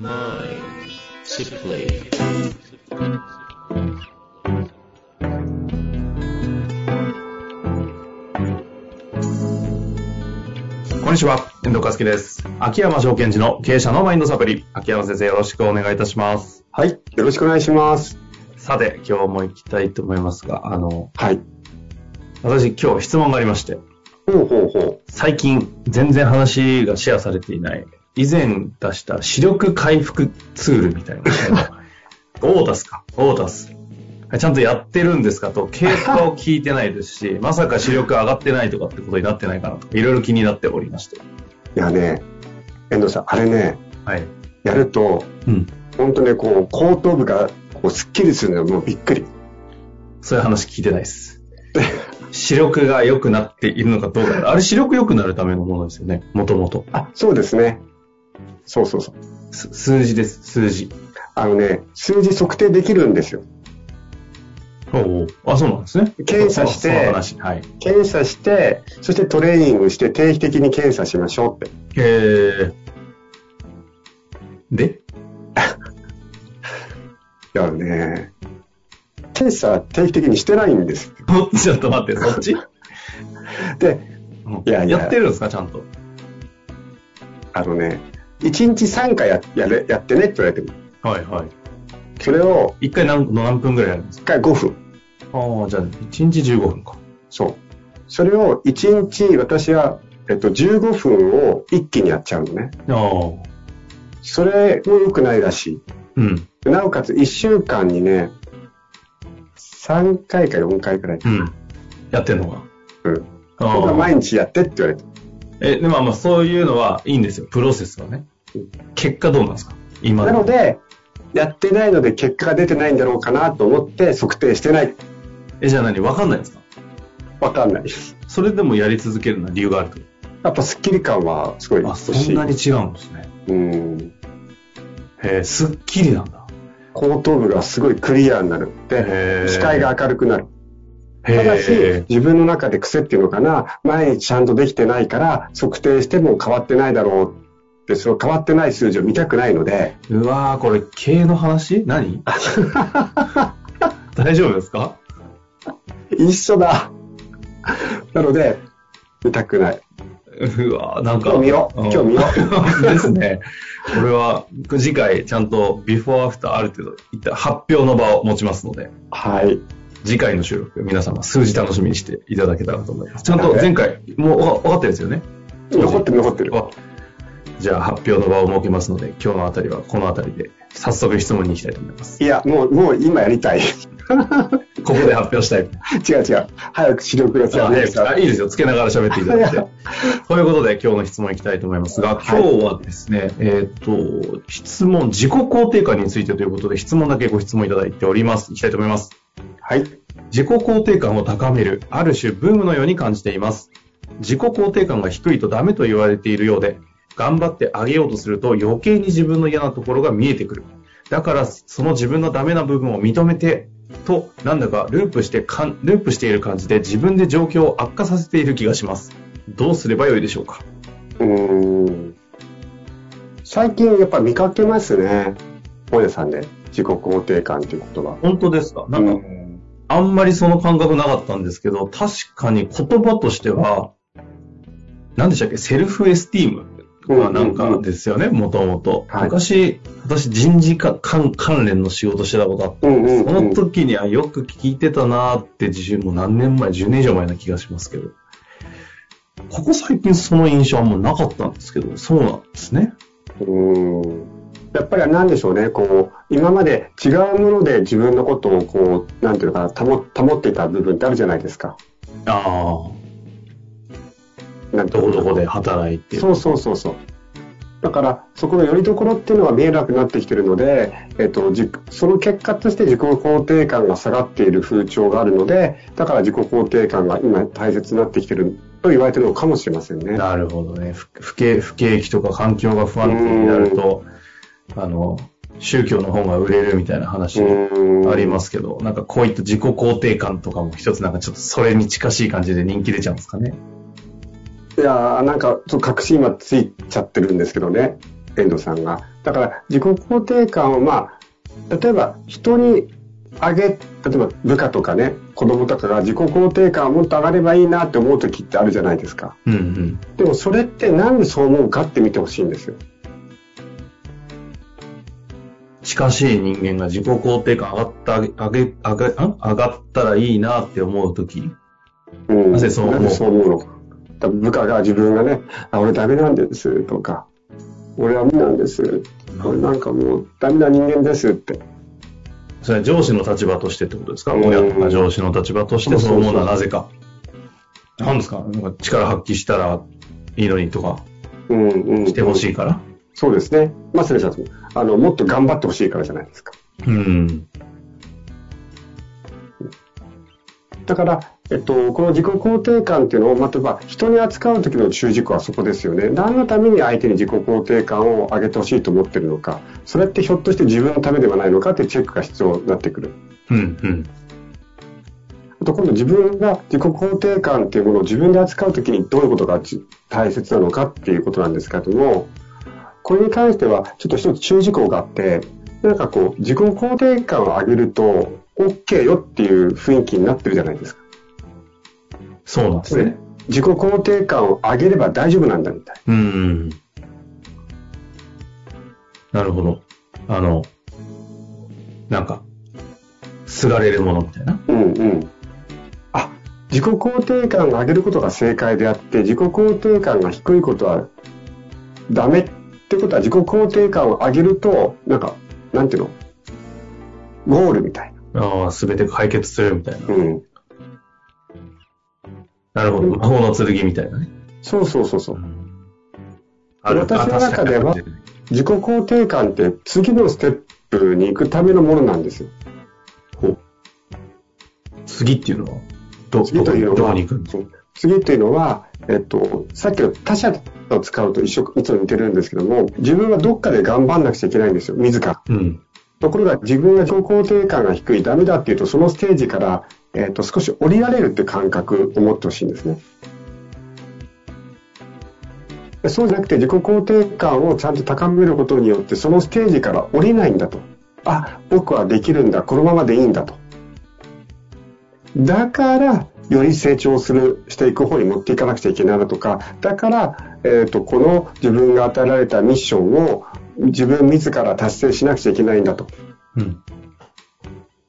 こんにちは、遠藤和樹です。秋山証券時の経営者のマインドサプリ。秋山先生よろしくお願いいたします。はい。よろしくお願いします。さて、今日も行きたいと思いますが、あの、はい。私今日質問がありまして、ほうほうほ最近全然話がシェアされていない、以前出した視力回復ツールみたいなのを、オータスか、オータス。ちゃんとやってるんですかと、経過を聞いてないですし、まさか視力上がってないとかってことになってないかなと、いろいろ気になっておりまして。う。いやね、遠藤さん、あれね、はい。やると、うん。本当ね、こう、後頭部が、こう、スッキリするのよ、もうびっくり。そういう話聞いてないです。視力が良くなっているのかどうか。あれ視力良くなるためのものですよね。もともと。あ、そうですね。そうそうそう。す数字です、数字。あのね、数字測定できるんですよ。おうおうあ、そうなんですね。検査して。はい。検査して、そしてトレーニングして定期的に検査しましょうって。えー、で？いやね、検査定期的にしてないんです。お ちょっと待って、そっち？で、いやいややってるんですか、ちゃんと？あのね、1日3回ややれやってねって言われてる。はいはい。それを一回何何分ぐらいやるんです1回5分。かああ、じゃあ、1日15分か。そう。それを1日私は、えっと、15分を一気にやっちゃうのね。ああ。それも良くないらしうん。い。なおかつ1週間にね、3回か4回くらい。うん。やってんのが。うん。あそれ。毎日やってって言われて。え、でもまあそういうのはいいんですよ。プロセスはね。結果どうなんですか？今なので、やってないので結果が出てないんだろうかなと思って測定してない。え、じゃあ何？わかんないんですか？わかんないです。それでもやり続けるのは理由があると。やっぱスッキリ感はすごいあ。そんなに違うんですね。うん。へえ、すっきりなんだ。後頭部がすごいクリアになる。へで、ー視界が明るくなる。へただしえ、、自分の中で癖っていうのかな、毎日ちゃんとできてないから、測定しても変わってないだろうって、その変わってない数字を見たくないので、うわー、これ、経営の話？何？大丈夫ですか？一緒だ。なので、見たくない。うわー、なんか。今日見よううん今日見よ ですね。これは、次回、ちゃんと、ビフォーアフターある程度、いった発表の場を持ちますので、はい。次回の収録、皆様、数字楽しみにしていただけたらと思います。ちゃんと前回、もうわ分かってるんですよね？残ってる残ってる。あじゃあ、発表の場を設けますので、今日のあたりはこのあたりで、早速質問に行きたいと思います。いや、もう、もう今やりたい。ここで発表したい。違う違う。早く視力がつあかないあいいですよ。つけながら喋っていただいて。ということで、今日の質問いきたいと思いますが、今日はですね、えっ、と、質問、自己肯定感についてということで、質問だけご質問いただいております。いきたいと思います。はい。自己肯定感を高める、ある種ブームのように感じています。自己肯定感が低いとダメと言われているようで、頑張ってあげようとすると余計に自分の嫌なところが見えてくる。だから、その自分のダメな部分を認めて、と、なんだかループしてかん、ループしている感じで自分で状況を悪化させている気がします。どうすればよいでしょうか？うーん。最近やっぱ見かけますね。本屋さんで。自己肯定感という言葉。本当ですか？なんか、うんあんまりその感覚なかったんですけど、確かに言葉としては、何でしたっけ？セルフエスティームはなんかですよね、もともと。はい。昔、私人事か関関連の仕事してたことあって、うんうんうん。その時にはよく聞いてたなーって自信も何年前、10年以上前な気がしますけど、ここ最近その印象はもうなかったんですけど、そうなんですね。うんやっぱりなんでしょうね、こう、今まで違うもので自分のことをこう、なんていうのかな、保保ってた部分ってあるじゃないですか。ああ、なんてどこどこで働いて。そうそうそうそう。だから、そこの拠り所っていうのが見えなくなってきてるので、えっと、じその結果として自己肯定感が下がっている風潮があるので、だから自己肯定感が今大切になってきてると言われてるのかもしれませんね。なるほどね。不不景不景気とか環境が不安定になると、あの、宗教の方が売れるみたいな話ありますすけど、なんかこういった自己肯定感とかも一つなんかちょっとそれに近しい感じで人気出ちゃうんですかね？いやーなんか、ちょっと確信今ついちゃってるんですけどね。遠藤さんが。だから自己肯定感をまあ、例えば人にあげ、例えば部下とかね、子供とかが自己肯定感をもっと上がればいいなって思う時ってあるじゃないですか。うんうん。でもそれってなんでそう思うかって見てほしいんですよ。近しい人間が自己肯定感上がった、上げ、上げ、ん上がったらいいなって思うとき。うん。なぜそう思う？そう思うの？か。部下が自分がね、あ、俺ダメなんですとか、俺は無理なんです。俺なんかもうダメな人間ですって。それは上司の立場としてってことですか？うん親とか上司の立場としてそう思うのはなぜか。そなんですか？なんか力発揮したらいいのにとか、うんうん。してほしいから。そうですね。まさにそうですあの、もっと頑張ってほしいからじゃないですか。うん。だから、えっと、この自己肯定感っていうのを、まあ例えば人に扱う時の注意事項はそこですよね。何のために相手に自己肯定感を上げてほしいと思ってるのか、それってひょっとして自分のためではないのかっていうチェックが必要になってくる。うんうん。あと今度自分が自己肯定感っていうものを自分で扱うときにどういうことがち大切なのかっていうことなんですけれども、これに関してはちょっと一つ注意事項があって、なんかこう自己肯定感を上げると OK よっていう雰囲気になってるじゃないですか。そうなんですね。自己肯定感を上げれば大丈夫なんだみたいうん。なるほど。あの、なんか、すがれるものみたいな。な。うんうん。あ、自己肯定感を上げることが正解であって、自己肯定感が低いことはダメってことは自己肯定感を上げると、なんか、なんていうの？ゴールみたいああ、すべて解決するみたいな。な。うん。なるほど。魔法の剣みたいなね。そうそうそうそう。ある私の中では自己肯定感って次のステップに行くためのものなんですよ。ほう次っていうのは、ど、次というのはどこに行くんですか？次というのは、えっと、さっきの他者を使うと一緒、いつも似てるんですけども、自分はどっかで頑張んなくちゃいけないんですよ、自ら。うん。ところが自分が自己肯定感が低い、ダメだっていうと、そのステージから、えっと、少し降りられるっていう感覚を持ってほしいんですね。でそうじゃなくて自己肯定感をちゃんと高めることによって、そのステージから降りないんだと。あ、僕はできるんだ、このままでいいんだと。だから、より成長する、していく方に持っていかなくちゃいけないなとか、だから、えっ、と、この自分が与えられたミッションを自分自ら達成しなくちゃいけないんだと。うん。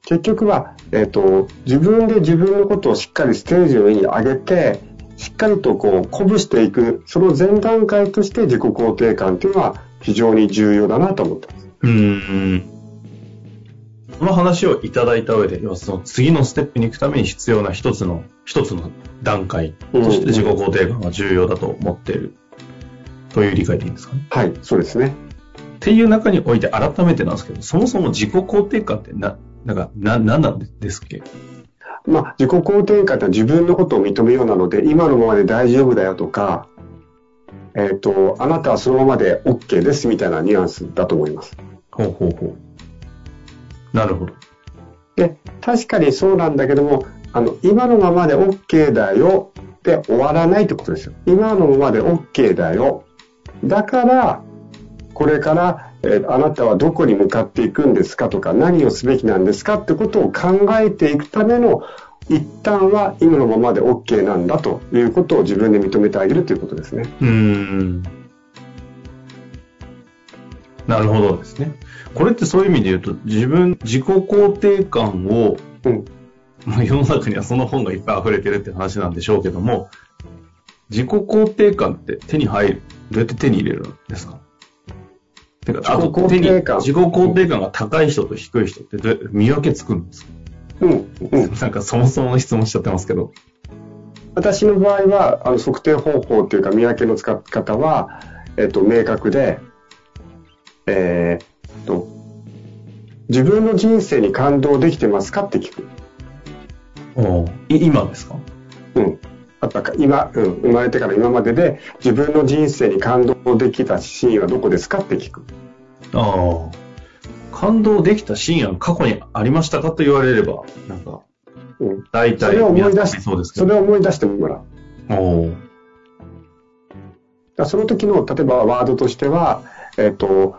結局は、えっ、と、自分で自分のことをしっかりステージの上に上げて、しっかりとこう、鼓舞していく、その前段階として自己肯定感っていうのは非常に重要だなと思ってます。うん。この話をいただいた上で、要はその次のステップに行くために必要な一つの、一つの段階として自己肯定感が重要だと思っている。という理解でいいんですかね？はい、そうですね。っていう中において改めてなんですけど、そもそも自己肯定感ってな、なんか、な、なんなんですっけ？まあ、自己肯定感って自分のことを認めようなので、今のままで大丈夫だよとか、えっ、と、あなたはそのままで OK ですみたいなニュアンスだと思います。ほうほうほう。なるほど。で、確かにそうなんだけども、あの、今のままで OK だよで終わらないってことですよ。今のままで OK だよ。だから、これから、えーあなたはどこに向かっていくんですかとか、何をすべきなんですかってことを考えていくための、一旦は今のままで OK なんだということを自分で認めてあげるということですね。うーん。なるほどですね。これってそういう意味で言うと、自分、自己肯定感を、うん。まあ世の中にはその本がいっぱい溢れてるって話なんでしょうけども、自己肯定感って手に入る、どうやって手に入れるんですか？てか、自己肯定感自己肯定感が高い人と低い人ってどうやって見分けつくんですか、うん。うん。なんかそもそもの質問しちゃってますけど。私の場合は、あの、測定方法というか見分けの使い方は、えっと、明確で、えーっと、自分の人生に感動できてますかって聞く。い今ですか？うん。あったか、今、うん、生まれてから今までで自分の人生に感動できたシーンはどこですかって聞く。ああ。感動できたシーンは過去にありましたかと言われれば、なんか、うん。大体それを思い出し皆さんそうですけど。それを思い出してもらう。おーらその時の、例えばワードとしては、えっと、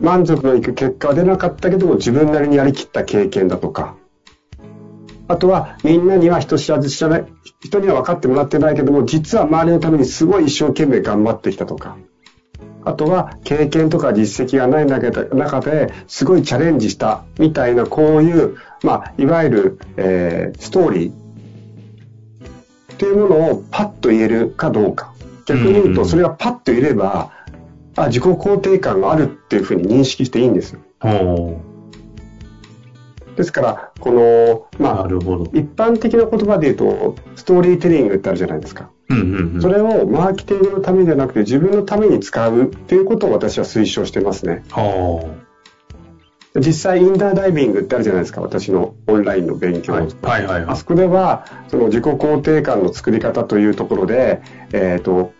満足のいく結果は出なかったけども、自分なりにやりきった経験だとか、あとは、みんなには人知らず知らない、人には分かってもらってないけども、実は周りのためにすごい一生懸命頑張ってきたとか、あとは経験とか実績がない中ですごいチャレンジしたみたいなこういう、まあ、いわゆる、えー、ストーリー。っていうものをパッと言えるかどうか。逆に言うと、それがパッと言えれば、あ、自己肯定感があるっていうふうに認識していいんですよ。ですから、この、まあ、一般的な言葉で言うと、ストーリーテリングってあるじゃないですか。それをマーケティングのためじゃなくて自分のために使うっていうことを私は推奨してますね。実際インダーダイビングってあるじゃないですか。私のオンラインの勉強、はいはいはい、あそこではその自己肯定感の作り方というところで、えーと、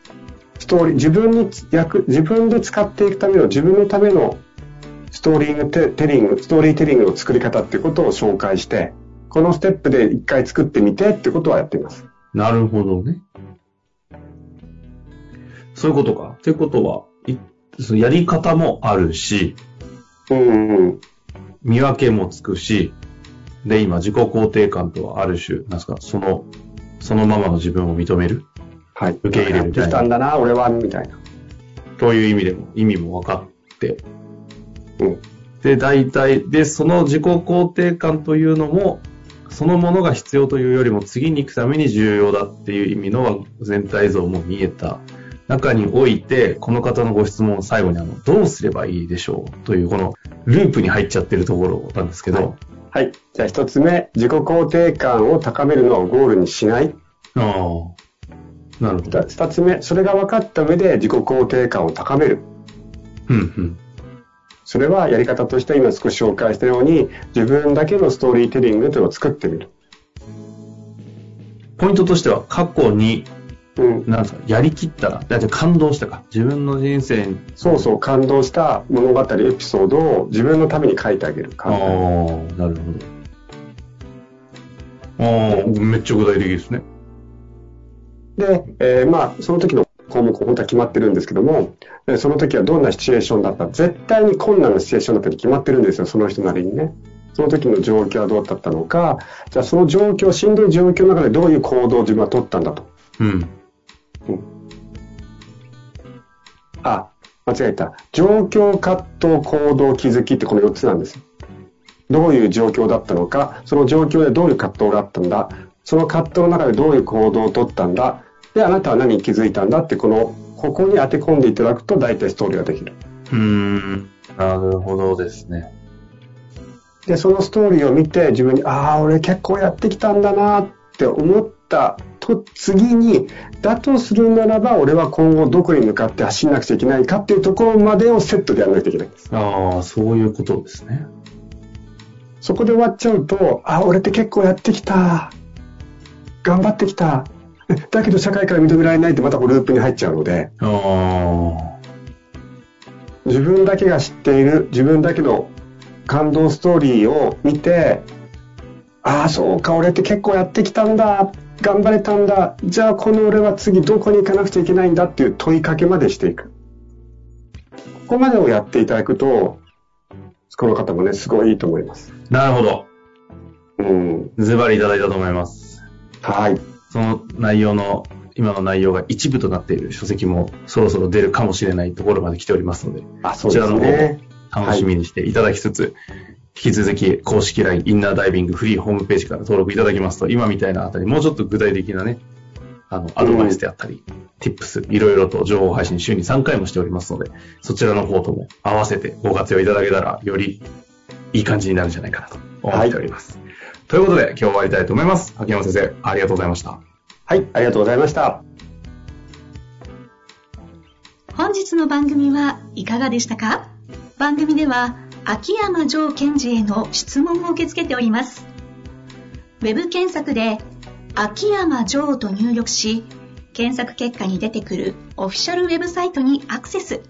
ストーリー自分に役自分で使っていくための自分のためのストーリングテテリングストーリーテリングの作り方っていうことを紹介してこのステップで一回作ってみてってことはやっていますなるほどねそういうことか。ってことは、そのやり方もあるし、うん、見分けもつくし、で、今、自己肯定感とはある種、なんですか、その、そのままの自分を認める。はい。受け入れるみたいな。たんだな、俺は、みたいな。という意味でも、意味も分かって。うん。で、大体、で、その自己肯定感というのも、そのものが必要というよりも次に行くために重要だっていう意味の全体像も見えた中において、この方のご質問を最後にあの、どうすればいいでしょうという、このループに入っちゃってるところなんですけど。はい。はい、じゃあ一つ目、自己肯定感を高めるのをゴールにしない。ああ。なるほど。二つ目、それが分かった上で自己肯定感を高める。うんうん。それはやり方として今少し紹介したように、自分だけのストーリーテリングというのを作ってみる。ポイントとしては、過去にうん、なんですか、やりきったら、だって感動したか。自分の人生に。そうそう、感動した物語、エピソードを自分のために書いてあげる。ああ、なるほど。ああ、めっちゃ具体的ですね。で、えー、まあ、その時の項目、本当は決まってるんですけども、その時はどんなシチュエーションだった？絶対に困難なシチュエーションだったに決まってるんですよ、その人なりにね。その時の状況はどうだったのか、じゃあその状況、しんどい状況の中でどういう行動を自分は取ったんだと。うん。うん、あ、間違えた。状況、葛藤、行動、気づきってこの4つなんです。どういう状況だったのか、その状況でどういう葛藤があったんだ、その葛藤の中でどういう行動をとったんだ、で、あなたは何に気づいたんだって、この、ここに当て込んでいただくと大体ストーリーができる。うーん、なるほどですね。で、そのストーリーを見て自分に、ああ、俺結構やってきたんだなって思ったと次に、だとするならば、俺は今後どこに向かって走らなくちゃいけないかっていうところまでをセットでやらないといけないんです。ああ、そういうことですね。そこで終わっちゃうと、あ、俺って結構やってきた。頑張ってきた。だけど社会から認められないってまたループに入っちゃうので。自分だけが知っている、自分だけの感動ストーリーを見て、ああ、そうか、俺って結構やってきたんだ。頑張れたんだ。じゃあこの俺は次どこに行かなくちゃいけないんだっていう問いかけまでしていく。ここまでをやっていただくと、この方もね、すごいいいと思います。なるほど。うん。ズバリいただいたと思います。はい。その内容の、今の内容が一部となっている書籍もそろそろ出るかもしれないところまで来ておりますので、あそうですね、こちらの方も楽しみにしていただきつつ、はい引き続き公式 LINE インナーダイビングフリーホームページから登録いただきますと、今みたいなあたり、もうちょっと具体的なね、あの、アドバイスであったり、ティップス、いろいろと情報配信週に3回もしておりますので、そちらの方とも合わせてご活用いただけたら、よりいい感じになるんじゃないかなと思っております。はい、ということで、今日終わりたいと思います。秋山先生、ありがとうございました。はい、ありがとうございました。本日の番組はいかがでしたか？番組では、秋山城賢治への質問を受け付けております。ウェブ検索で秋山城と入力し、検索結果に出てくるオフィシャルウェブサイトにアクセス。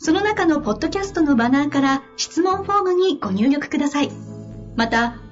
その中のポッドキャストのバナーから質問フォームにご入力ください。また、